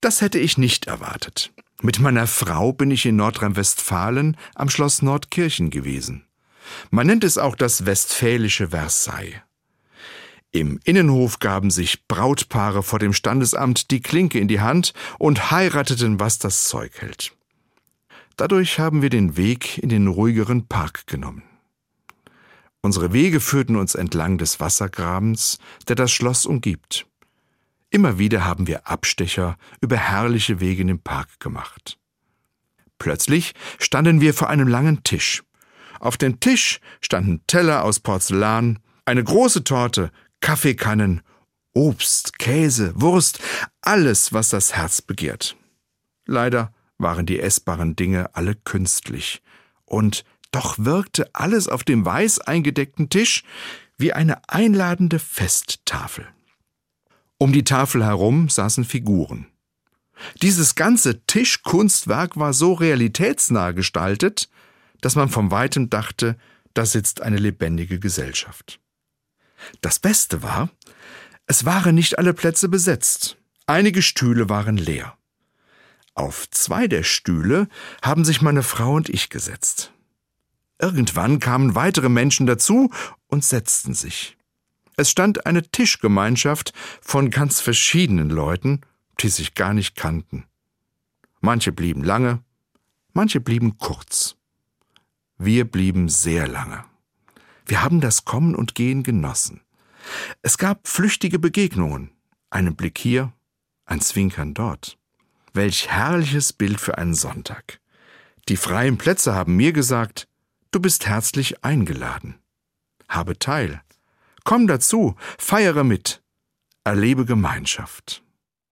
Das hätte ich nicht erwartet. Mit meiner Frau bin ich in Nordrhein-Westfalen am Schloss Nordkirchen gewesen. Man nennt es auch das westfälische Versailles. Im Innenhof gaben sich Brautpaare vor dem Standesamt die Klinke in die Hand und heirateten, was das Zeug hält. Dadurch haben wir den Weg in den ruhigeren Park genommen. Unsere Wege führten uns entlang des Wassergrabens, der das Schloss umgibt. Immer wieder haben wir Abstecher über herrliche Wege in den Park gemacht. Plötzlich standen wir vor einem langen Tisch. Auf dem Tisch standen Teller aus Porzellan, eine große Torte, Kaffeekannen, Obst, Käse, Wurst, alles, was das Herz begehrt. Leider waren die essbaren Dinge alle künstlich, und doch wirkte alles auf dem weiß eingedeckten Tisch wie eine einladende Festtafel. Um die Tafel herum saßen Figuren. Dieses ganze Tischkunstwerk war so realitätsnah gestaltet, dass man vom Weitem dachte, da sitzt eine lebendige Gesellschaft. Das Beste war, es waren nicht alle Plätze besetzt. Einige Stühle waren leer. Auf zwei der Stühle haben sich meine Frau und ich gesetzt. Irgendwann kamen weitere Menschen dazu und setzten sich. Es stand eine Tischgemeinschaft von ganz verschiedenen Leuten, die sich gar nicht kannten. Manche blieben lange, manche blieben kurz. Wir blieben sehr lange. Wir haben das Kommen und Gehen genossen. Es gab flüchtige Begegnungen, einen Blick hier, ein Zwinkern dort. Welch herrliches Bild für einen Sonntag. Die freien Plätze haben mir gesagt, du bist herzlich eingeladen. Habe teil, Komm dazu, feiere mit, erlebe Gemeinschaft.